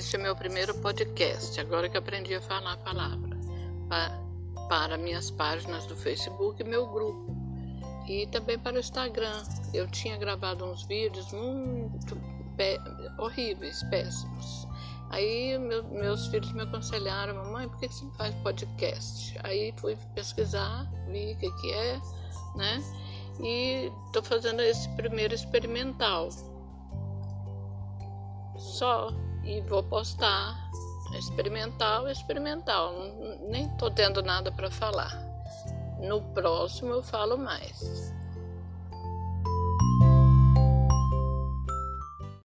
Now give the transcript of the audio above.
Este é meu primeiro podcast, agora que aprendi a falar a palavra, para minhas páginas do Facebook e meu grupo. E também para o Instagram. Eu tinha gravado uns vídeos muito horríveis, péssimos. Aí meu, meus filhos me aconselharam, mamãe, por que você não faz podcast? Aí fui pesquisar, vi o que, que é, né? E estou fazendo esse primeiro experimental. Só. E vou postar. Experimental, experimental. Nem estou tendo nada para falar. No próximo eu falo mais.